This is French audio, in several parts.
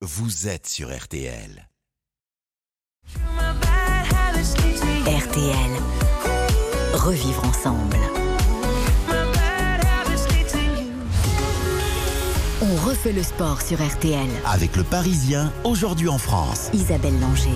vous êtes sur RTL. RTL. Revivre ensemble. On refait le sport sur RTL. Avec le Parisien, aujourd'hui en France. Isabelle Langer.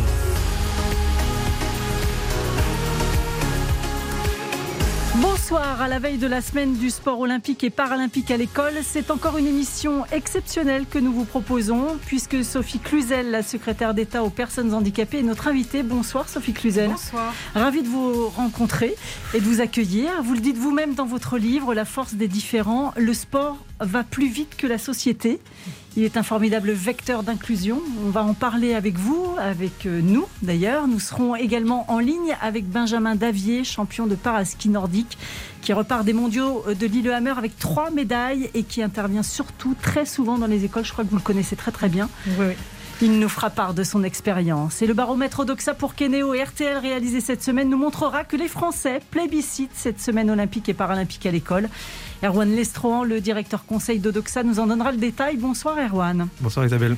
Bonsoir, à la veille de la semaine du sport olympique et paralympique à l'école, c'est encore une émission exceptionnelle que nous vous proposons, puisque Sophie Cluzel, la secrétaire d'État aux personnes handicapées, est notre invitée. Bonsoir Sophie Cluzel. Bonsoir. Ravie de vous rencontrer et de vous accueillir. Vous le dites vous-même dans votre livre, La force des différents, le sport va plus vite que la société. Il est un formidable vecteur d'inclusion. On va en parler avec vous, avec euh, nous d'ailleurs. Nous serons également en ligne avec Benjamin Davier, champion de paraski nordique, qui repart des mondiaux de Lillehammer avec trois médailles et qui intervient surtout très souvent dans les écoles. Je crois que vous le connaissez très très bien. Oui, oui. Il nous fera part de son expérience. Et le baromètre Odoxa pour Kenéo et RTL réalisé cette semaine nous montrera que les Français plébiscitent cette semaine olympique et paralympique à l'école. Erwan Lestrohan, le directeur conseil d'Odoxa, nous en donnera le détail. Bonsoir Erwan. Bonsoir Isabelle.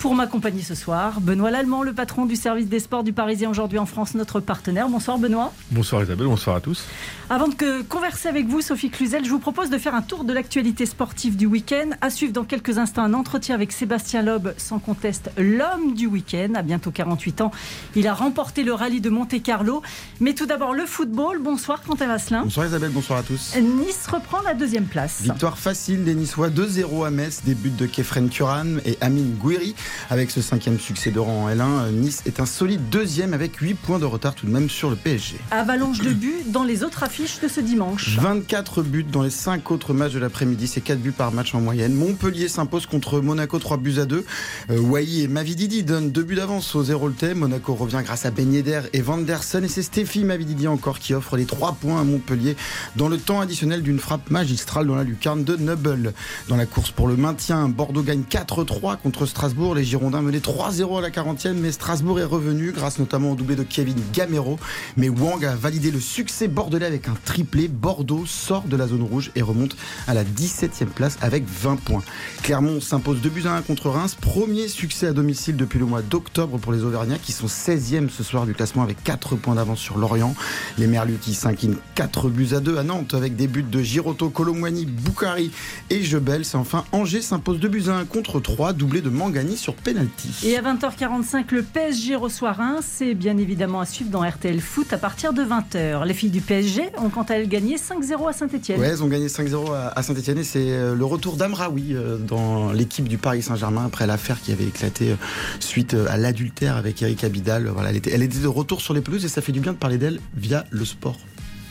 Pour m'accompagner ce soir, Benoît Lallemand, le patron du service des sports du Parisien aujourd'hui en France, notre partenaire. Bonsoir Benoît. Bonsoir Isabelle, bonsoir à tous. Avant de converser avec vous, Sophie Cluzel, je vous propose de faire un tour de l'actualité sportive du week-end. À suivre dans quelques instants un entretien avec Sébastien Loeb, sans conteste l'homme du week-end. À bientôt 48 ans, il a remporté le rallye de Monte-Carlo. Mais tout d'abord le football. Bonsoir Quentin Vasselin. Bonsoir Isabelle, bonsoir à tous. Nice reprend la deuxième place. Victoire facile des Niçois 2-0 à Metz, des buts de Kefren Turan et Amine Gouiri. Avec ce cinquième succès de rang en L1, Nice est un solide deuxième avec 8 points de retard tout de même sur le PSG. Avalanche de buts dans les autres affiches de ce dimanche. 24 buts dans les 5 autres matchs de l'après-midi, c'est 4 buts par match en moyenne. Montpellier s'impose contre Monaco 3 buts à 2. Euh, Wai et Mavididi donnent 2 buts d'avance au 0 le Monaco revient grâce à Ben Yedder et Vanderson et c'est Stéphie Mavididi encore qui offre les 3 points à Montpellier dans le temps additionnel d'une frappe magistrale dans la lucarne de Nubble. Dans la course pour le maintien, Bordeaux gagne 4-3 contre Strasbourg. Les Girondins menaient 3-0 à la 40e, mais Strasbourg est revenu grâce notamment au doublé de Kevin Gamero. Mais Wang a validé le succès bordelais avec un triplé. Bordeaux sort de la zone rouge et remonte à la 17e place avec 20 points. Clermont s'impose 2 buts à 1 contre Reims. Premier succès à domicile depuis le mois d'octobre pour les Auvergnats qui sont 16e ce soir du classement avec 4 points d'avance sur Lorient. Les Merlus qui s'inclinent 4 buts à 2 à Nantes avec des buts de Giroto, Colomwani, Boukari et Jebel. C'est enfin Angers s'impose 2 buts à 1 contre 3, doublé de Mangani sur pénalty. Et à 20h45, le PSG reçoit Reims. C'est bien évidemment à suivre dans RTL Foot à partir de 20h. Les filles du PSG ont quant à elles gagné 5-0 à Saint-Etienne. Ouais, elles ont gagné 5-0 à Saint-Etienne et c'est euh, le retour d'Amraoui euh, dans l'équipe du Paris Saint-Germain après l'affaire qui avait éclaté euh, suite à l'adultère avec Eric Abidal. Voilà, elle était, elle était de retour sur les pelouses et ça fait du bien de parler d'elle via le sport.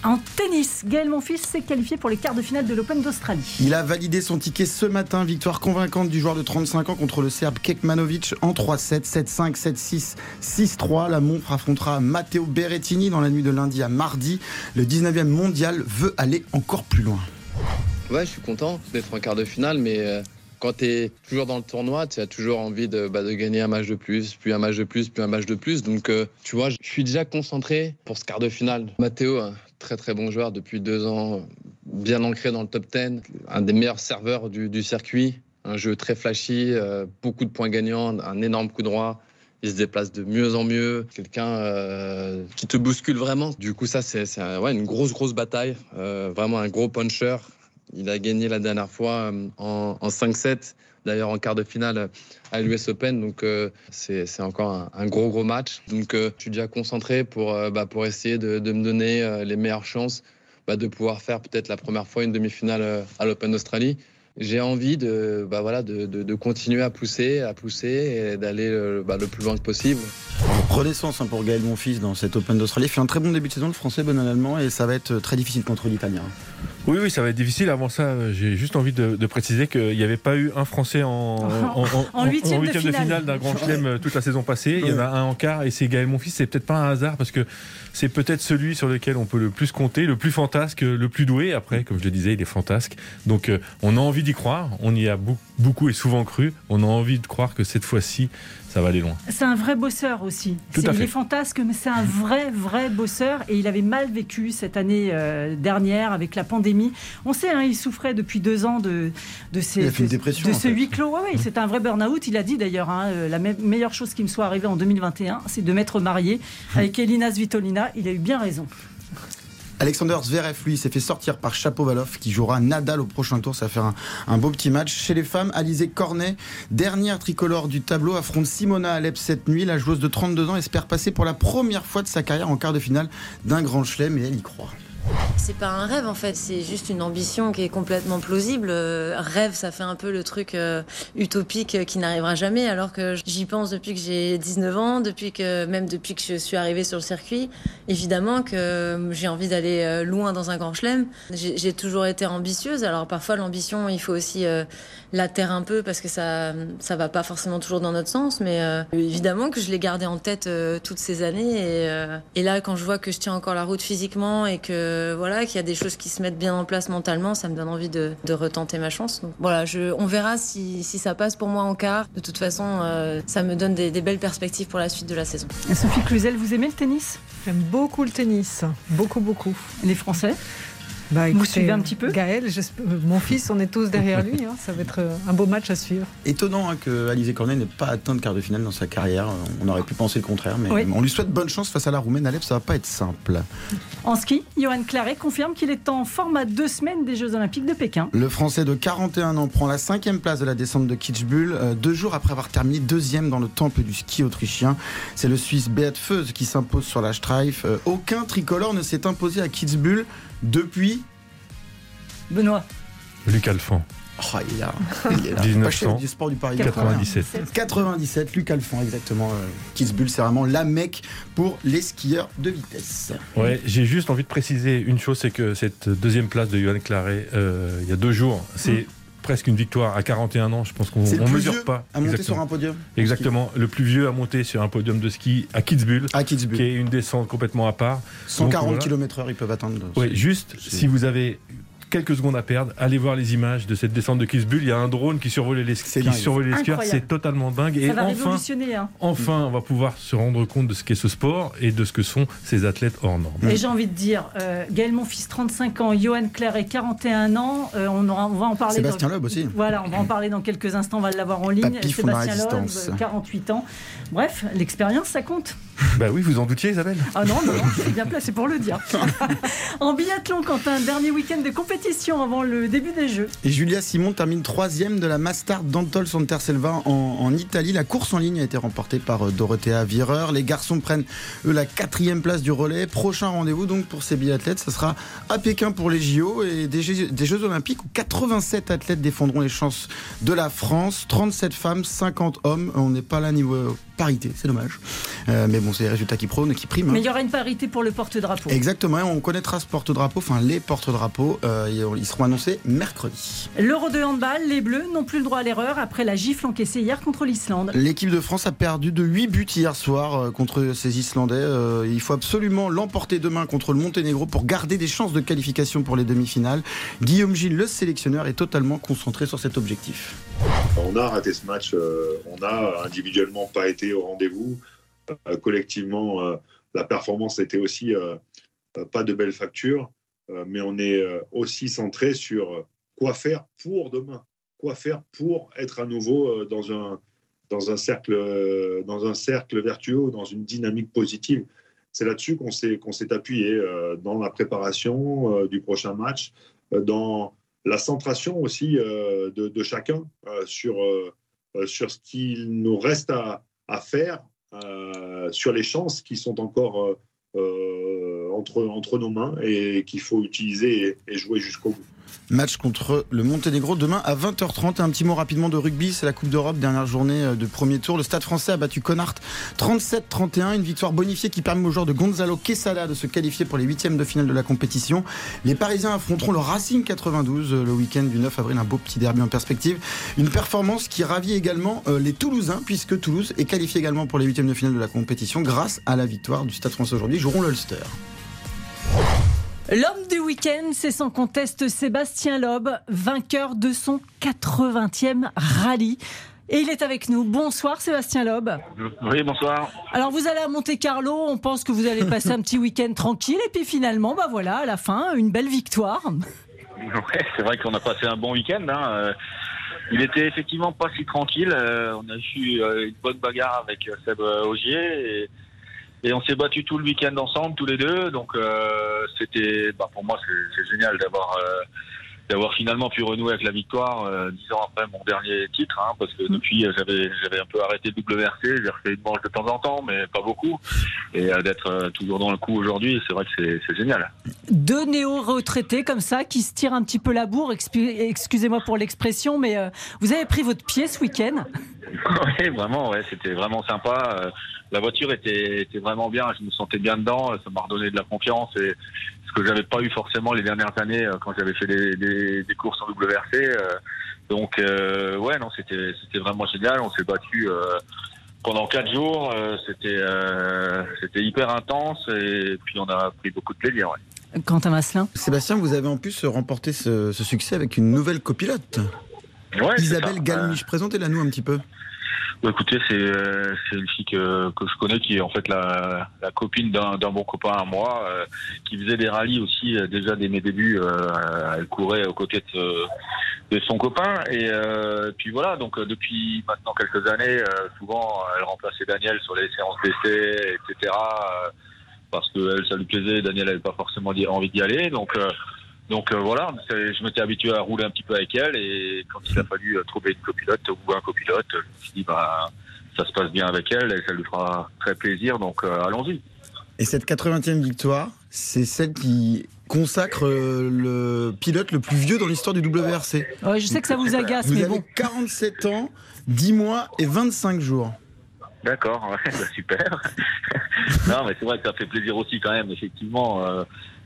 En tennis, Gaël Monfils s'est qualifié pour les quarts de finale de l'Open d'Australie. Il a validé son ticket ce matin. Victoire convaincante du joueur de 35 ans contre le Serbe Kekmanovic en 3-7, 7-5, 7-6, 6-3. La Montre affrontera Matteo Berrettini dans la nuit de lundi à mardi. Le 19e mondial veut aller encore plus loin. Ouais, je suis content d'être en quart de finale, mais euh, quand tu es toujours dans le tournoi, tu as toujours envie de, bah, de, gagner un match de plus, puis un match de plus, puis un match de plus. Donc, euh, tu vois, je suis déjà concentré pour ce quart de finale. Matteo, très très bon joueur depuis deux ans, bien ancré dans le top 10, un des meilleurs serveurs du, circuit, un jeu très flashy, euh, beaucoup de points gagnants, un énorme coup droit. Il se déplace de mieux en mieux, quelqu'un euh, qui te bouscule vraiment. Du coup, ça, c'est ouais, une grosse, grosse bataille, euh, vraiment un gros puncher. Il a gagné la dernière fois en, en 5-7 d'ailleurs en quart de finale à l'US Open. Donc euh, c'est encore un, gros gros match. Donc euh, je suis déjà concentré pour, euh, bah, essayer de, me donner les meilleures chances bah, de pouvoir faire peut-être la première fois une demi-finale à l'Open d'Australie. J'ai envie de, bah, de, continuer à pousser, à pousser et d'aller le plus loin que possible. Renaissance hein, pour Gaël Monfils dans cet Open d'Australie. Il fait un très bon début de saison, le français, bon en allemand, et ça va être très difficile contre l'italien. Oui, oui, ça va être difficile. Avant ça, j'ai juste envie de, de préciser qu'il n'y avait pas eu un Français en, en, en, en huitième de, finale d'un grand chelem toute la saison passée. Il y en a un en quart et c'est Gaël Monfils. C'est peut-être pas un hasard parce que c'est peut-être celui sur lequel on peut le plus compter, le plus fantasque, le plus doué. Après, comme je le disais, il est fantasque. Donc, euh, on a envie d'y croire. On y a beaucoup beaucoup et souvent cru. On a envie de croire que cette fois-ci, ça va aller loin. C'est un vrai bosseur aussi. Tout à il fait. est fantasque, mais c'est un vrai, vrai bosseur. Et il avait mal vécu cette année euh, dernière avec la pandémie. On sait, hein, il souffrait depuis deux ans de, de, ces, Il a fait une de- dépression, de en ce huis clos. Ouais, ouais, c'est un vrai burn-out. Il a dit d'ailleurs, hein, euh, la me- meilleure chose qui me soit arrivée en 2021, c'est de m'être marié avec Elina Svitolina. Il a eu bien raison. Alexander Zverev, lui, s'est fait sortir par Chapovalov, qui jouera Nadal au prochain tour. Ça va faire un, beau petit match. Chez les femmes, Alizé Cornet, dernière tricolore du tableau, affronte Simona Alep cette nuit. La joueuse de 32 ans espère passer pour la première fois de sa carrière en quart de finale d'un grand chelem, et elle y croit. C'est pas un rêve en fait, c'est juste une ambition qui est complètement plausible. Euh, rêve, ça fait un peu le truc euh, utopique euh, qui n'arrivera jamais, alors que j'y pense depuis que j'ai 19 ans, depuis que même depuis que je suis arrivée sur le circuit. Évidemment que j'ai envie d'aller loin dans un grand chelem. J'ai toujours été ambitieuse, alors parfois l'ambition, il faut aussi la taire un peu parce que ça ça va pas forcément toujours dans notre sens, mais évidemment que je l'ai gardé en tête toutes ces années et là quand je vois que je tiens encore la route physiquement et que voilà qu'il y a des choses qui se mettent bien en place mentalement, ça me donne envie de, de retenter ma chance. Donc, voilà, je, on verra si, si ça passe pour moi en quart. De toute façon, euh, ça me donne des, des belles perspectives pour la suite de la saison. Sophie Cluzel, vous aimez le tennis? J'aime beaucoup le tennis, beaucoup, beaucoup. Les Français? Bah, écoutez, suivez un petit peu Gaël, euh, mon fils, on est tous derrière lui. hein. Ça va être euh, un beau match à suivre. Étonnant hein, que Alizé Cornet n'ait pas atteint de quart de finale dans sa carrière. On aurait pu penser le contraire, mais Oui. on lui souhaite bonne chance face à la Roumaine Alep. Ça va pas être simple. En ski, Johan Claret confirme qu'il est en forme à deux semaines des Jeux Olympiques de Pékin. Le Français de 41 ans prend la cinquième place de la descente de Kitzbühel, euh, deux jours après avoir terminé deuxième dans le temple du ski autrichien. C'est le Suisse Beat Feuz qui s'impose sur la Streif. Euh, aucun tricolore ne s'est imposé à Kitzbühel depuis. Benoît, Luc Alphand, Oh, il est là. Il est là. 1900. Pas chef du sport du Paris. 97. 97, Luc Alphand, exactement. Euh, Kitzbühel, c'est vraiment la mecque pour les skieurs de vitesse. Ouais, j'ai juste envie de préciser une chose, c'est que cette deuxième place de Johan Claret, euh, il y a deux jours, c'est presque une victoire à 41 ans. Je pense qu'on ne mesure pas. À monter Exactement. sur un podium? Exactement, le plus vieux à monter sur un podium de ski à Kitzbühel, À qui Kitzbühel. est une descente complètement à part. 140 voilà. km/h, ils peuvent atteindre. Ouais, juste, si vous avez quelques secondes à perdre, allez voir les images de cette descente de Kitzbühel. Il y a un drone qui survole les, C'est qui dingue. survole les skieurs. C'est totalement dingue. Et ça va enfin, révolutionner. hein. enfin, on va pouvoir se rendre compte de ce qu'est ce sport et de ce que sont ces athlètes hors normes. Et j'ai envie de dire, euh, Gaël Monfils, 35 ans, Johan Claret, 41 ans, euh, on, aura- on va en parler. Sébastien dans... Loeb aussi. Voilà, on va en parler dans quelques instants, on va l'avoir en ligne. Papy Sébastien Loeb, résistance. euh, 48 ans. Bref, l'expérience, ça compte. Bah oui, vous en doutiez, Isabelle Ah non, non, non, je suis bien placé pour le dire. en biathlon, Quentin, dernier week-end de compétition avant le début des Jeux. Et Julia Simon termine troisième de la Master d'Antol Santerselva en, en Italie. La course en ligne a été remportée par euh, Dorothea Vireur. Les garçons prennent, eux, la quatrième place du relais. Prochain rendez-vous donc pour ces biathlètes, ce sera à Pékin pour les JO et des Jeux, des Jeux Olympiques où 87 athlètes défendront les chances de la France. 37 femmes, 50 hommes. On n'est pas là niveau euh, parité, c'est dommage. Euh, mais bon, c'est les résultats qui prônent et qui priment. hein. Mais il y aura une parité pour le porte-drapeau. Exactement, et on connaîtra ce porte-drapeau, enfin les porte-drapeaux, euh, ils seront annoncés mercredi. L'Euro de handball, les Bleus n'ont plus le droit à l'erreur après la gifle encaissée hier contre l'Islande. L'équipe de France a perdu de 8 buts hier soir euh, contre ces Islandais. Euh, il faut absolument l'emporter demain contre le Monténégro pour garder des chances de qualification pour les demi-finales. Guillaume Gilles, le sélectionneur, est totalement concentré sur cet objectif. On a raté ce match, euh, on a individuellement pas été au rendez-vous. Euh, collectivement, euh, la performance était aussi pas de belle facture, mais on est euh, aussi centré sur euh, quoi faire pour demain, quoi faire pour être à nouveau euh, dans un dans un cercle euh, dans un cercle vertueux, dans une dynamique positive. C'est là-dessus qu'on s'est qu'on s'est appuyé euh, dans la préparation euh, du prochain match, euh, dans la centration aussi euh, de, chacun euh, sur, euh, euh, sur ce qu'il nous reste à, à faire, euh, sur les chances qui sont encore euh, euh, entre, nos mains et qu'il faut utiliser et, jouer jusqu'au bout. Match contre le Monténégro demain à 20h30. Et un petit mot rapidement de rugby, c'est la Coupe d'Europe, dernière journée euh, de premier tour. Le Stade français a battu Connard 37-31, une victoire bonifiée qui permet aux joueurs de Gonzalo Quesada de se qualifier pour les huitièmes de finale de la compétition. Les Parisiens affronteront le Racing 92 euh, le week-end du 9 avril, un beau petit derby en perspective. Une performance qui ravit également euh, les Toulousains, puisque Toulouse est qualifié également pour les huitièmes de finale de la compétition grâce à la victoire du Stade français aujourd'hui. Joueront l'Ulster. L'homme du week-end, c'est sans conteste Sébastien Loeb, vainqueur de son 80e rallye. Et il est avec nous. Bonsoir Sébastien Loeb. Oui, bonsoir. Alors vous allez à Monte Carlo, on pense que vous allez passer un petit week-end tranquille et puis finalement, bah voilà, à la fin, une belle victoire. Ouais, c'est vrai qu'on a passé un bon week-end. Hein. Euh, Il était effectivement pas si tranquille. Euh, On a eu euh, une bonne bagarre avec Seb Augier et, et on s'est battu tout le week-end ensemble, tous les deux. Donc euh, c'était, bah, pour moi, c'est génial d'avoir euh, d'avoir finalement pu renouer avec la victoire euh, dix ans après mon dernier titre, hein, parce que depuis euh, j'avais j'avais un peu arrêté le WRC, j'ai refait une manche de temps en temps, mais pas beaucoup, et euh, d'être euh, toujours dans le coup aujourd'hui, c'est vrai que c'est- génial. Deux néo-retraités comme ça qui se tirent un petit peu la bourre, excusez-moi pour l'expression, mais vous avez pris votre pied ce week-end? Oui, vraiment, ouais, c'était vraiment sympa. La voiture était, était vraiment bien, je me sentais bien dedans, ça m'a redonné de la confiance et que j'avais pas eu forcément les dernières années euh, quand j'avais fait des, des, des courses en WRC. euh, Donc, euh, ouais, non, c'était c'était vraiment génial. On s'est battu euh, pendant quatre jours. euh, C'était euh, c'était hyper intense et puis on a pris beaucoup de plaisir. Ouais. Quentin Masselin. Sébastien, vous avez en plus remporté ce, ce succès avec une nouvelle copilote. Ouais, Isabelle. Galmiche, présentez-la nous un petit peu. Bah, écoutez, c'est euh, c'est une fille que, que je connais qui est en fait la, la copine d'un bon copain à moi, euh, qui faisait des rallyes aussi euh, déjà dès mes débuts. euh, elle courait aux côtés de, de son copain et euh, puis voilà. Donc euh, depuis maintenant quelques années, souvent elle remplaçait Daniel sur les séances d'essai, etc. parce que elle, ça lui plaisait. Daniel n'avait pas forcément envie d'y aller, donc. Donc euh, voilà, je m'étais habitué à rouler un petit peu avec elle et quand il a fallu euh, trouver une copilote ou un copilote, je me suis dit bah ça se passe bien avec elle et ça lui fera très plaisir, donc euh, allons-y. Et cette 80e victoire, c'est celle qui consacre le pilote le plus vieux dans l'histoire du WRC. Ouais, je sais que ça vous agace, Vous mais avez bon. 47 ans, 10 mois et 25 jours. D'accord, ouais, bah, super. non, mais c'est vrai que ça fait plaisir aussi quand même, effectivement, euh,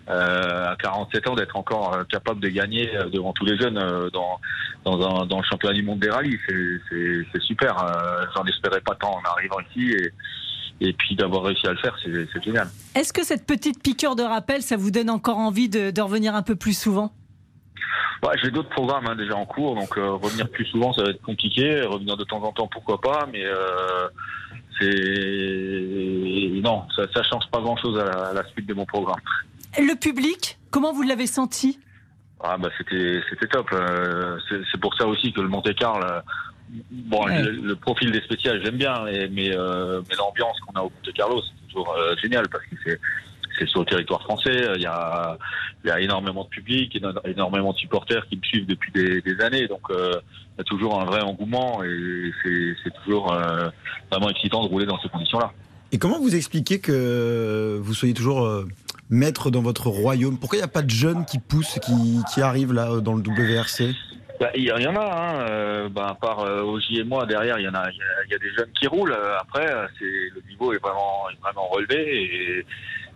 à 47 ans, d'être encore euh, capable de gagner euh, devant tous les jeunes euh, dans, dans, un, dans le championnat du monde des rallyes. C'est- super. Euh, J'en espérais pas tant en arrivant ici et, et puis d'avoir réussi à le faire, c'est génial. Est-ce que cette petite piqûre de rappel, ça vous donne encore envie de, de revenir un peu plus souvent? Ouais, j'ai d'autres programmes hein, déjà en cours, donc euh, revenir plus souvent, ça va être compliqué. Revenir de temps en temps, pourquoi pas, mais euh, c'est non, ça, ça change pas grand-chose à la suite de mon programme. Le public, comment vous l'avez senti? Ah bah c'était c'était top. Euh, c'est pour ça aussi que le Monte Carlo, euh, bon Ouais. le, le profil des spéciales j'aime bien, mais mais, euh, mais l'ambiance qu'on a au Monte Carlo c'est toujours euh, génial parce que c'est c'est sur le territoire français. Il y a il y a énormément de public, éno- énormément de supporters qui me suivent depuis des, des années, donc euh, il y a toujours un vrai engouement et c'est c'est toujours euh, vraiment excitant de rouler dans ces conditions-là. Et comment vous expliquez que vous soyez toujours maître dans votre royaume Pourquoi il n'y a pas de jeunes qui poussent, qui, qui arrivent là euh, dans le WRC Bah, Il y, en a, hein. euh, bah, à part euh, et moi, derrière, il y en a, il y a, des jeunes qui roulent. Euh, Après, euh, c'est le niveau est vraiment, est vraiment relevé. Et,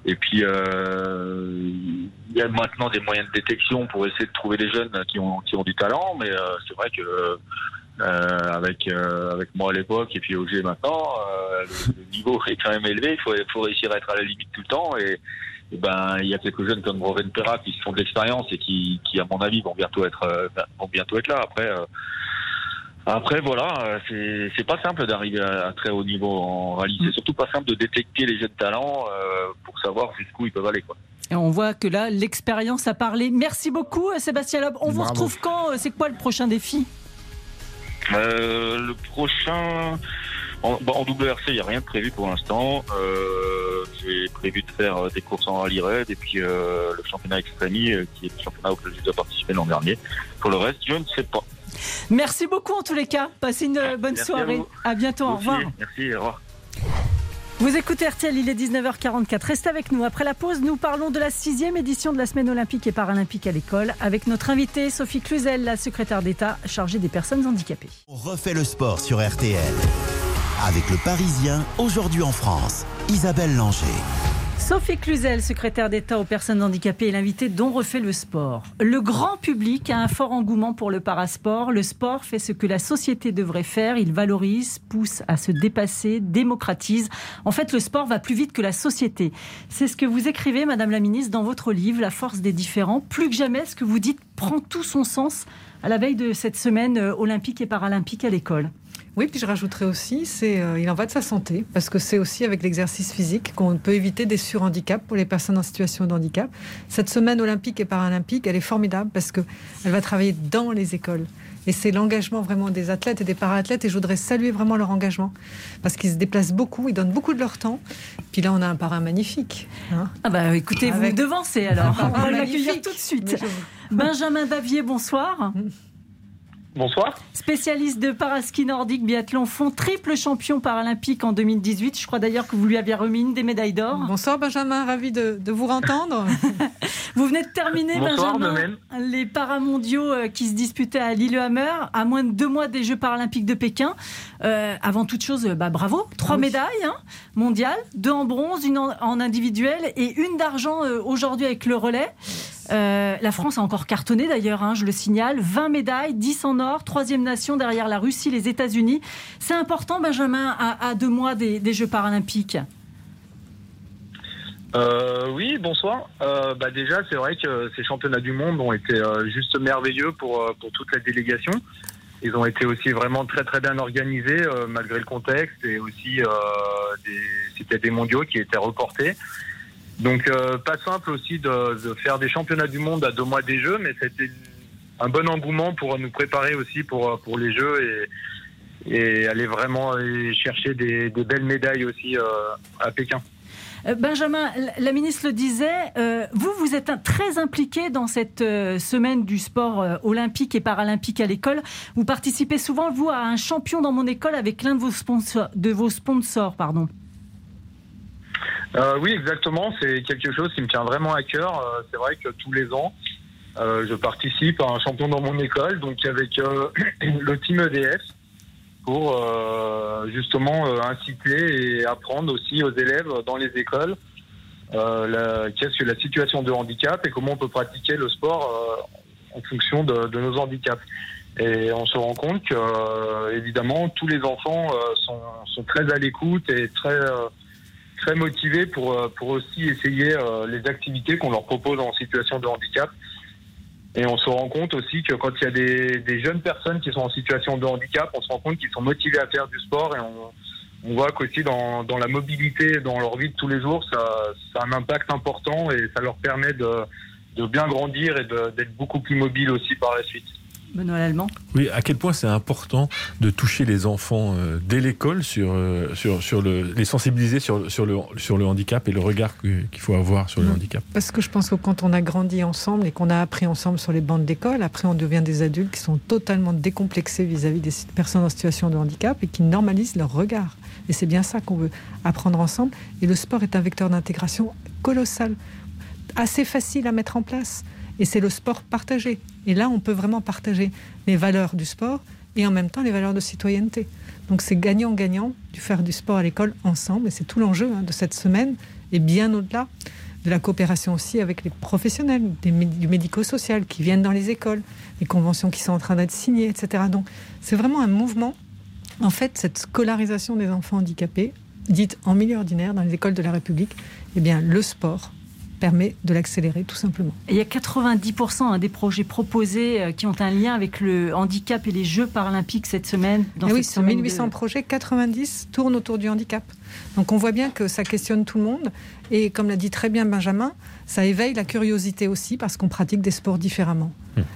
et puis, il y a maintenant des moyens de détection pour essayer de trouver des jeunes qui ont, qui ont du talent. Mais c'est vrai que avec, avec moi à l'époque et puis Ogier maintenant, le, le niveau est quand même élevé. Il faut, faut réussir à être à la limite tout le temps. Et, et ben, il y a quelques jeunes comme Roven Perra qui se font de l'expérience et qui, qui, à mon avis, vont bientôt être, euh, vont bientôt être là. Après, euh, après voilà, euh, c'est c'est pas simple d'arriver à, à très haut niveau en rallye. C'est surtout pas simple de détecter les jeunes talents euh, pour savoir jusqu'où ils peuvent aller. Quoi. Et on voit que là, l'expérience a parlé. Merci beaucoup, Sébastien Loeb. On vous retrouve quand C'est quoi le prochain défi? Euh, le prochain. En, bon, en WRC, il n'y a rien de prévu pour l'instant. Euh, J'ai prévu de faire euh, des courses en rallye raid et puis euh, le championnat Extremi, euh, qui est le championnat auquel j'ai déjà participé l'an dernier. Pour le reste, je ne sais pas. Merci beaucoup en tous les cas. Passez une bonne Merci soirée. À, bientôt. Au aussi. revoir. Merci, au revoir. Vous écoutez RTL, il est 19h44. Restez avec nous. Après la pause, nous parlons de la sixième édition de la semaine olympique et paralympique à l'école avec notre invitée Sophie Cluzel, la secrétaire d'État chargée des personnes handicapées. On refait le sport sur RTL. Avec le Parisien, aujourd'hui en France. Isabelle Langer. Sophie Cluzel, secrétaire d'État aux personnes handicapées, est l'invitée dont refait le sport. Le grand public a un fort engouement pour le parasport. Le sport fait ce que la société devrait faire. Il valorise, pousse à se dépasser, démocratise. En fait, le sport va plus vite que la société. C'est ce que vous écrivez, Madame la Ministre, dans votre livre, La force des différents. Plus que jamais, ce que vous dites prend tout son sens à la veille de cette semaine euh, olympique et paralympique à l'école. Oui, puis je rajouterais aussi, c'est euh, il en va de sa santé, parce que c'est aussi avec l'exercice physique qu'on peut éviter des surhandicaps pour les personnes en situation de handicap. Cette semaine olympique et paralympique, elle est formidable parce que elle va travailler dans les écoles. Et c'est l'engagement vraiment des athlètes et des para-athlètes. Et je voudrais saluer vraiment leur engagement. Parce qu'ils se déplacent beaucoup, ils donnent beaucoup de leur temps. Puis là, on a un parrain magnifique. hein. Ah bah écoutez, vous me devancez alors. Un On va l'accueillir tout de suite. Je- Benjamin Davier, bonsoir. Bonsoir. Spécialiste de paraski nordique biathlon, fond triple champion paralympique en 2018. Je crois d'ailleurs que vous lui aviez remis une des médailles d'or. Bonsoir Benjamin, ravi de, de vous entendre. Vous venez de terminer, Bonsoir, Benjamin, même. les paramondiaux euh, qui se disputaient à Lillehammer, à moins de deux mois des Jeux paralympiques de Pékin. Euh, avant toute chose, euh, bah, bravo. Trois Oui. médailles hein, mondiales, deux en bronze, une en, en individuel et une d'argent euh, aujourd'hui avec le relais. Euh, la France a encore cartonné d'ailleurs, hein, je le signale. 20 médailles, 10 en or, troisième nation derrière la Russie, les États-Unis. C'est important, Benjamin, à, deux mois des, Jeux paralympiques. Euh, oui, bonsoir. Euh, bah déjà, c'est vrai que ces championnats du monde ont été juste merveilleux pour, pour toute la délégation. Ils ont été aussi vraiment très très bien organisés malgré le contexte et aussi des- c'était des mondiaux qui étaient reportés. Donc euh, pas simple aussi de, faire des championnats du monde à deux mois des Jeux, mais c'était un bon engouement pour nous préparer aussi pour, euh, pour les Jeux et, aller vraiment chercher des, belles médailles aussi euh, à Pékin. Benjamin, la- ministre le disait, vous, vous êtes très impliqué dans cette semaine du sport olympique et paralympique à l'école. Vous participez souvent, vous, à un champion dans mon école avec l'un de vos sponsors. De vos sponsors pardon. Euh, oui, exactement. C'est quelque chose qui me tient vraiment à cœur. Euh, c'est vrai que tous les ans, euh, je participe à un champion dans mon école, donc avec euh, le team EDF, pour euh, justement inciter et apprendre aussi aux élèves dans les écoles qu'est-ce que la situation de handicap et comment on peut pratiquer le sport en fonction de, de nos handicaps. Et on se rend compte que, évidemment, tous les enfants sont, sont très à l'écoute et très très motivés pour, euh, pour aussi essayer euh, les activités qu'on leur propose en situation de handicap. Et on se rend compte aussi que quand il y a des, jeunes personnes qui sont en situation de handicap, on se rend compte qu'ils sont motivés à faire du sport et on, voit qu'aussi dans, dans la mobilité, dans leur vie de tous les jours, ça, ça a un impact important et ça leur permet de, de bien grandir et d'être beaucoup plus mobile aussi par la suite. Benoît Lallemand. Oui, à quel point c'est important de toucher les enfants euh, dès l'école sur, euh, sur, sur le, les sensibiliser sur, sur, le, sur le handicap et le regard qu'il faut avoir sur le Mm. handicap. Parce que je pense que quand on a grandi ensemble et qu'on a appris ensemble sur les bancs d'école, après on devient des adultes qui sont totalement décomplexés vis-à-vis des personnes en situation de handicap et qui normalisent leur regard. Et c'est bien ça qu'on veut apprendre ensemble. Et le sport est un vecteur d'intégration colossal, assez facile à mettre en place. Et c'est le sport partagé. Et là, on peut vraiment partager les valeurs du sport et en même temps les valeurs de citoyenneté. Donc c'est gagnant-gagnant de faire du sport à l'école ensemble. Et c'est tout l'enjeu hein, de cette semaine et bien au-delà de la coopération aussi avec les professionnels du médico-social qui viennent dans les écoles, les conventions qui sont en train d'être signées, etc. Donc c'est vraiment un mouvement. En fait, cette scolarisation des enfants handicapés, dite en milieu ordinaire dans les écoles de la République, eh bien le sport permet de l'accélérer tout simplement. Et il y a 90% hein, des projets proposés euh, qui ont un lien avec le handicap et les Jeux paralympiques cette semaine. Dans Eh oui, sur semaine 1800 de- projets, 90 tournent autour du handicap. Donc on voit bien que ça questionne tout le monde. Et comme l'a dit très bien Benjamin, ça éveille la curiosité aussi parce qu'on pratique des sports différemment.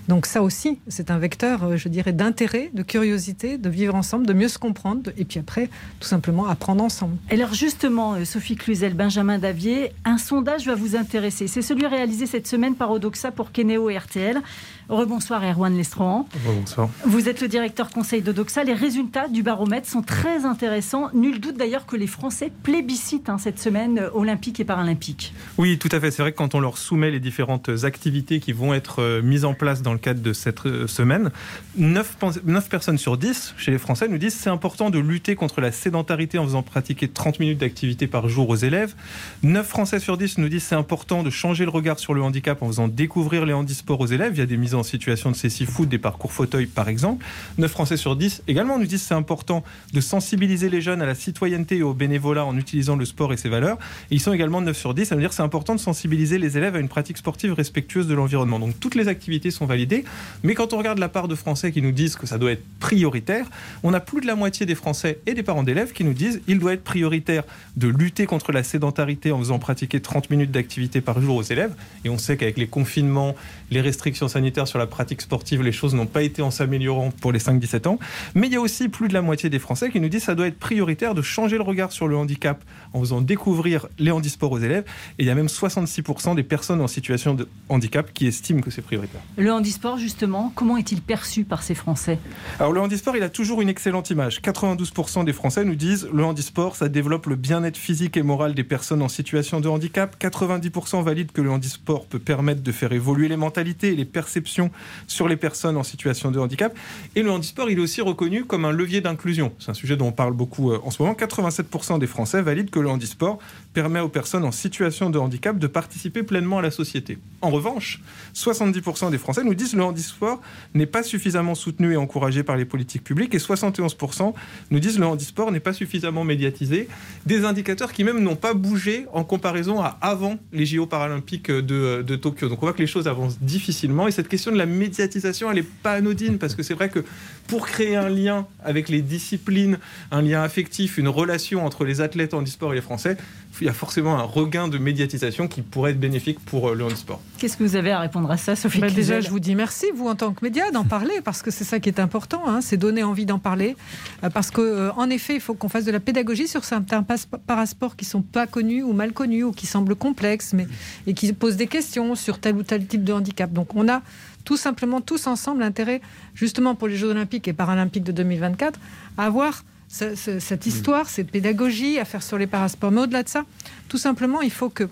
Donc ça aussi, c'est un vecteur, euh, je dirais, d'intérêt, de curiosité, de vivre ensemble, de mieux se comprendre, et puis après, tout simplement, apprendre ensemble. Et Alors justement, euh, Sophie Cluzel, Benjamin Davier, un sondage va vous intéresser. C'est celui réalisé cette semaine par Odoxa pour Kenéo et RTL. Rebonsoir Erwan Lestrohan. Bonsoir. Vous êtes le directeur conseil de Doxa. Les résultats du baromètre sont très intéressants. Nul doute d'ailleurs que les Français plébiscitent hein, cette semaine euh, olympique et paralympique. Oui, tout à fait. C'est vrai que quand on leur soumet les différentes activités qui vont être euh, mises en place dans le cadre de cette euh, semaine, 9, 9 personnes sur 10 chez les Français nous disent c'est important de lutter contre la sédentarité en faisant pratiquer 30 minutes d'activité par jour aux élèves. 9 Français sur 10 nous disent c'est important de changer le regard sur le handicap en faisant découvrir les handisports aux élèves via des mises en situation de cécifoot, des parcours fauteuil par exemple. 9 Français sur 10 également nous disent c'est important de sensibiliser les jeunes à la citoyenneté et au bénévolat en utilisant le sport et ses valeurs. Ils sont également 9 sur 10, ça veut dire c'est important de sensibiliser les élèves à une pratique sportive respectueuse de l'environnement. Donc toutes les activités sont validées, mais quand on regarde la part de Français qui nous disent que ça doit être prioritaire, on a plus de la moitié des Français et des parents d'élèves qui nous disent il doit être prioritaire de lutter contre la sédentarité en faisant pratiquer 30 minutes d'activité par jour aux élèves. Et on sait qu'avec les confinements, les restrictions sanitaires sur la pratique sportive, les choses n'ont pas été en s'améliorant pour les 5-17 ans. Mais il y a aussi plus de la moitié des Français qui nous disent que ça doit être prioritaire de changer le regard sur le handicap en faisant découvrir les handisports aux élèves. Et il y a même 66% des personnes en situation de handicap qui estiment que c'est prioritaire. Le handisport, justement, comment est-il perçu par ces Français? Alors le handisport, il a toujours une excellente image. 92% des Français nous disent le handisport, ça développe le bien-être physique et moral des personnes en situation de handicap. 90% valident que le handisport peut permettre de faire évoluer les mentalités les perceptions sur les personnes en situation de handicap. Et le handisport, il est aussi reconnu comme un levier d'inclusion. C'est un sujet dont on parle beaucoup euh, en ce moment. 87% des Français valident que le handisport permet aux personnes en situation de handicap de participer pleinement à la société. En revanche, 70% des Français nous disent que le handisport n'est pas suffisamment soutenu et encouragé par les politiques publiques et 71% nous disent que le handisport n'est pas suffisamment médiatisé. Des indicateurs qui même n'ont pas bougé en comparaison à avant les JO paralympiques de, Tokyo. Donc on voit que les choses avancent difficilement et cette question de la médiatisation, elle n'est pas anodine parce que c'est vrai que pour créer un lien avec les disciplines, un lien affectif, une relation entre les athlètes handisport et les Français, il y a forcément un regain de médiatisation qui pourrait être bénéfique pour euh, le handisport. Qu'est-ce que vous avez à répondre à ça, Sophie bah, Déjà, je vous dis merci, vous, en tant que média, d'en parler, parce que c'est ça qui est important, hein, c'est donner envie d'en parler. Euh, Parce qu'en en effet, il faut qu'on fasse de la pédagogie sur certains parasports qui sont pas connus ou mal connus, ou qui semblent complexes, mais, et qui posent des questions sur tel ou tel type de handicap. Donc, on a tout simplement, tous ensemble, intérêt, justement pour les Jeux Olympiques et Paralympiques de 2024, à avoir ce- ce- cette histoire, cette pédagogie à faire sur les parasports. Mais au-delà de ça, tout simplement, il faut que,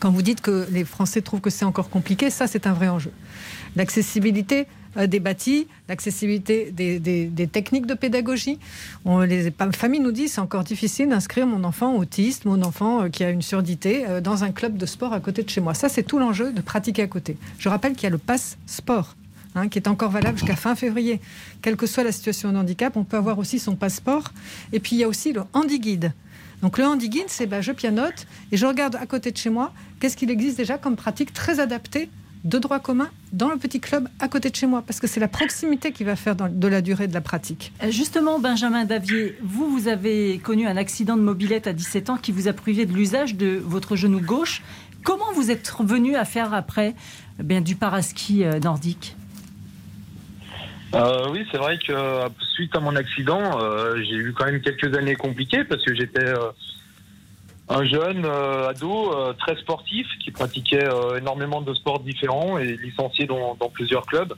quand vous dites que les Français trouvent que c'est encore compliqué, ça, c'est un vrai enjeu. L'accessibilité euh, des bâtis, l'accessibilité des, des- des techniques de pédagogie. On- les familles nous disent c'est encore difficile d'inscrire mon enfant autiste, mon enfant euh, qui a une surdité, euh, dans un club de sport à côté de chez moi. Ça, c'est tout l'enjeu de pratiquer à côté. Je rappelle qu'il y a le pass sport. Hein, qui est encore valable jusqu'à fin février. Quelle que soit la situation de handicap, on peut avoir aussi son passeport. Et puis il y a aussi le handi-guide. Donc le handi-guide, c'est bah, je pianote et je regarde à côté de chez moi qu'est-ce qu'il existe déjà comme pratique très adaptée de droit commun dans le petit club à côté de chez moi, parce que c'est la proximité qui va faire de la durée de la pratique. Euh, Justement, Benjamin Davier, vous, vous avez connu un accident de mobilette à 17 ans qui vous a privé de l'usage de votre genou gauche. Comment vous êtes revenu à faire après eh bien, du paraski euh, nordique? Euh, oui, c'est vrai que euh, suite à mon accident, euh, j'ai eu quand même quelques années compliquées parce que j'étais un jeune ado très sportif qui pratiquait énormément de sports différents et licencié dans, plusieurs clubs.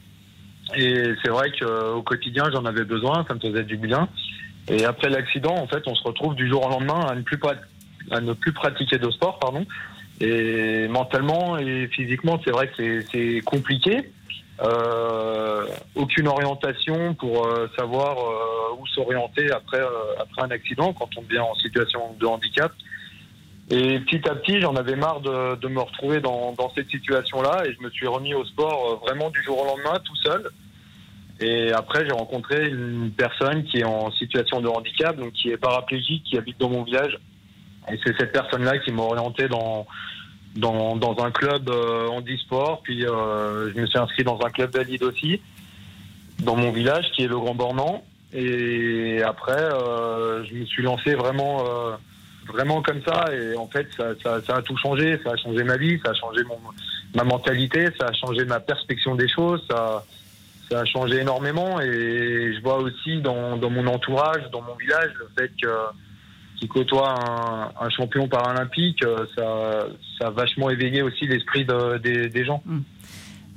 Et c'est vrai qu'au quotidien, j'en avais besoin, ça me faisait du bien. Et après l'accident, en fait, on se retrouve du jour au lendemain à ne plus, à ne plus pratiquer de sport, pardon. Et mentalement et physiquement, c'est vrai que c'est compliqué. Euh, aucune orientation pour euh, savoir euh, où s'orienter après, euh, après un accident quand on devient en situation de handicap. Et petit à petit, j'en avais marre de, de me retrouver dans, dans cette situation-là et je me suis remis au sport euh, vraiment du jour au lendemain, tout seul. Et après, j'ai rencontré une personne qui est en situation de handicap, donc qui est paraplégique, qui habite dans mon village. Et c'est cette personne-là qui m'a orienté dans, dans, dans un club euh, handisport. Puis euh, je me suis inscrit dans un club valide aussi, dans mon village, qui est le Grand Bornand. Et après, euh, je me suis lancé vraiment, euh, vraiment comme ça. Et en fait, ça, ça, ça a tout changé. Ça a changé ma vie, ça a changé mon, ma mentalité, ça a changé ma perspective des choses. Ça, ça a changé énormément. Et je vois aussi dans, dans mon entourage, dans mon village, le fait que qui côtoie un, champion paralympique, euh, ça, ça a vachement éveillé aussi l'esprit de- des, des gens.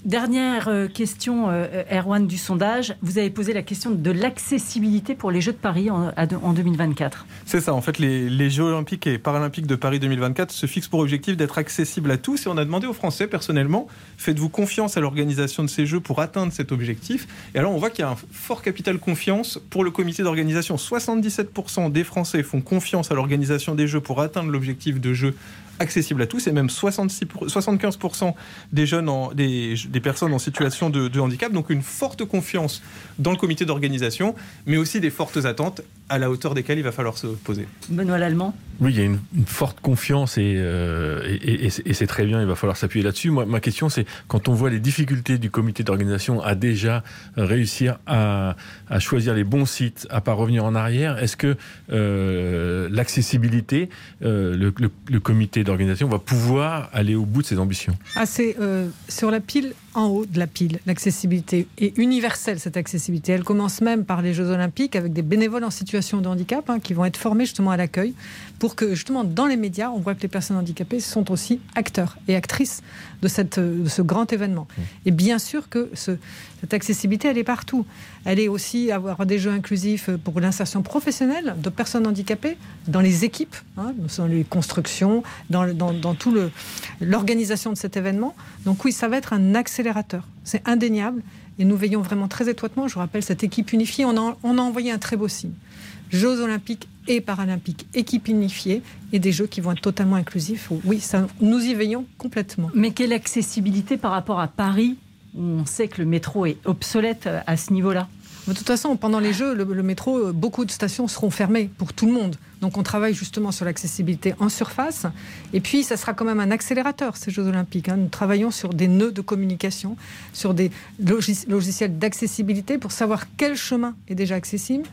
Dernière euh, question, euh, Erwan, du sondage. Vous avez posé la question de l'accessibilité pour les Jeux de Paris en, en 2024. C'est ça, en fait, les, les, Jeux olympiques et paralympiques de Paris 2024 se fixent pour objectif d'être accessibles à tous. Et on a demandé aux Français, personnellement, faites-vous confiance à l'organisation de ces Jeux pour atteindre cet objectif Et alors, on voit qu'il y a un fort capital confiance pour le comité d'organisation. 77% des Français font confiance à l'organisation des Jeux pour atteindre l'objectif de Jeux accessible à tous et même 66 75% des jeunes, en, des, des, personnes en situation de, de, handicap. Donc une forte confiance dans le comité d'organisation, mais aussi des fortes attentes à la hauteur desquelles il va falloir se poser. Benoît Lallemand Oui, il y a une, une forte confiance et, euh, et, et, et c'est très bien, il va falloir s'appuyer là-dessus. Moi, ma question, c'est quand on voit les difficultés du comité d'organisation à déjà réussir à, à, choisir les bons sites, à pas revenir en arrière, est-ce que euh, l'accessibilité, euh, le, le, le comité d'organisation va pouvoir aller au bout de ses ambitions. Ah, C'est euh, sur la pile en haut de la pile. L'accessibilité est universelle, cette accessibilité. Elle commence même par les Jeux Olympiques avec des bénévoles en situation de handicap hein, qui vont être formés justement à l'accueil pour que justement dans les médias, on voit que les personnes handicapées sont aussi acteurs et actrices de, cette, de ce grand événement. Et bien sûr que ce, cette accessibilité, elle est partout. Elle est aussi avoir des jeux inclusifs pour l'insertion professionnelle de personnes handicapées dans les équipes, hein, dans les constructions, dans, dans, dans tout l'organisation de cet événement. Donc oui, ça va être un C'est indéniable. Et nous veillons vraiment très étroitement. Je vous rappelle, cette équipe unifiée, on a, envoyé un très beau signe. Jeux olympiques et paralympiques, équipe unifiée et des jeux qui vont être totalement inclusifs. Oui, nous y veillons complètement. Mais quelle accessibilité par rapport à Paris où on sait que le métro est obsolète à ce niveau-là? De toute façon, pendant les Jeux, le, métro, beaucoup de stations seront fermées pour tout le monde. Donc on travaille justement sur l'accessibilité en surface. Et puis, ça sera quand même un accélérateur, ces Jeux olympiques. Hein. Nous travaillons sur des nœuds de communication, sur des logiciels d'accessibilité pour savoir quel chemin est déjà accessible.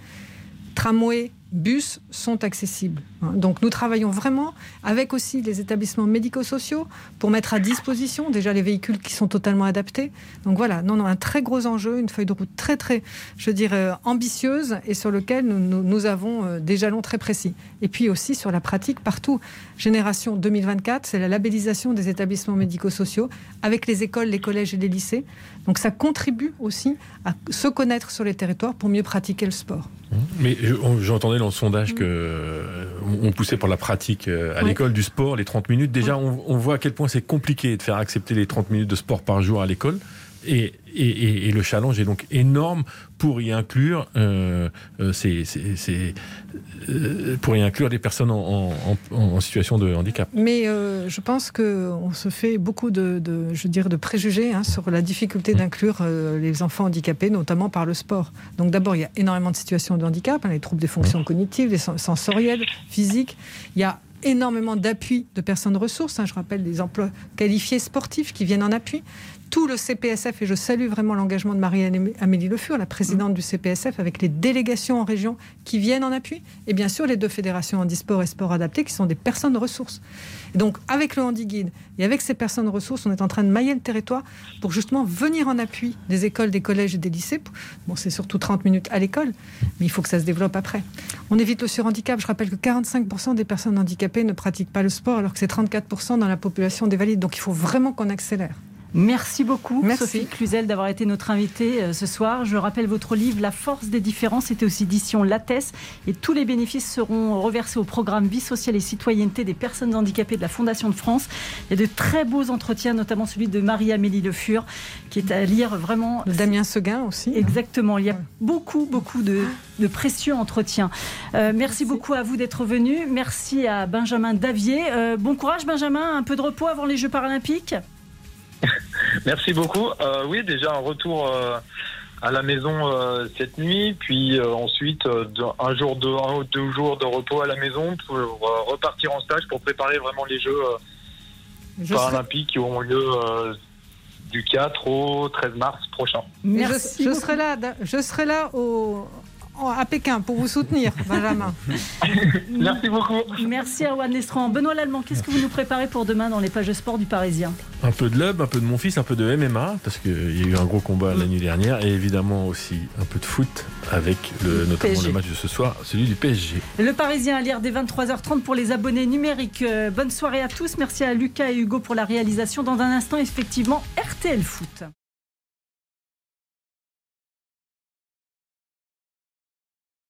Tramway, bus sont accessibles. Donc nous travaillons vraiment avec aussi les établissements médico-sociaux pour mettre à disposition déjà les véhicules qui sont totalement adaptés. Donc voilà, non, non, un très gros enjeu, une feuille de route très très, je dirais, ambitieuse et sur lequel nous, nous, nous avons des jalons très précis. Et puis aussi sur la pratique partout. Génération 2024, c'est la labellisation des établissements médico-sociaux avec les écoles, les collèges et les lycées. Donc ça contribue aussi à se connaître sur les territoires pour mieux pratiquer le sport. Mais j'entendais dans le sondage que euh, on poussait pour la pratique euh, à oui. l'école du sport, les 30 minutes. Déjà, on, on, voit à quel point c'est compliqué de faire accepter les 30 minutes de sport par jour à l'école. Et, et, et, et, le challenge est donc énorme pour y inclure, euh, c'est, euh, pour y inclure des personnes en, en, en, situation de handicap. Mais euh, je pense qu'on se fait beaucoup de, de, je veux dire, de préjugés hein, sur la difficulté d'inclure euh, les enfants handicapés, notamment par le sport. Donc d'abord, il y a énormément de situations de handicap, hein, les troubles des fonctions cognitives, les sensorielles, physiques. Il y a énormément d'appui de personnes ressources. Hein, je rappelle des emplois qualifiés sportifs qui viennent en appui tout le CPSF, et je salue vraiment l'engagement de Marie-Amélie Le Fur, la présidente du CPSF, avec les délégations en région qui viennent en appui, et bien sûr les deux fédérations handisport et sport adapté, qui sont des personnes ressources. Et donc, avec le Handi-Guide et avec ces personnes ressources, on est en train de mailler le territoire pour justement venir en appui des écoles, des collèges et des lycées. Bon, c'est surtout 30 minutes à l'école, mais il faut que ça se développe après. On évite le surhandicap. Je rappelle que 45% des personnes handicapées ne pratiquent pas le sport, alors que c'est 34% dans la population des valides. Donc, il faut vraiment qu'on accélère. Merci beaucoup, Merci. Sophie Cluzel, d'avoir été notre invitée euh, ce soir. Je rappelle votre livre La force des différences, c'était aux éditions Lattès. Et tous les bénéfices seront reversés au programme Vie sociale et citoyenneté des personnes handicapées de la Fondation de France. Il y a de très beaux entretiens, notamment celui de Marie-Amélie Le Fur, qui est à lire vraiment. De Damien Seguin aussi. Exactement. Il y a beaucoup, beaucoup de, de précieux entretiens. Euh, merci, merci, beaucoup à vous d'être venu. Merci à Benjamin Davier. Euh, bon courage, Benjamin. Un peu de repos avant les Jeux paralympiques. Merci beaucoup. Euh, oui, déjà un retour euh, à la maison euh, cette nuit, puis euh, ensuite un jour, de, un ou deux jours de repos à la maison pour repartir en stage pour préparer vraiment les Jeux Je paralympiques sais. qui auront lieu du 4 au 13 mars prochain. Merci je, je serai là, je serai là au, à Pékin pour vous soutenir, Benjamin. Merci beaucoup. Merci Erwan Lestran. Benoît Lallemand, qu'est-ce que vous nous préparez pour demain dans les pages sport du Parisien? Un peu de lub, un peu de mon fils, un peu de MMA, parce qu'il y a eu un gros combat la nuit dernière, et évidemment aussi un peu de foot, avec le, notamment PSG. le match de ce soir, celui du PSG. Le Parisien à lire dès 23h30 pour les abonnés numériques. Euh, Bonne soirée à tous. Merci à Lucas et Hugo pour la réalisation. Dans un instant, effectivement, RTL Foot.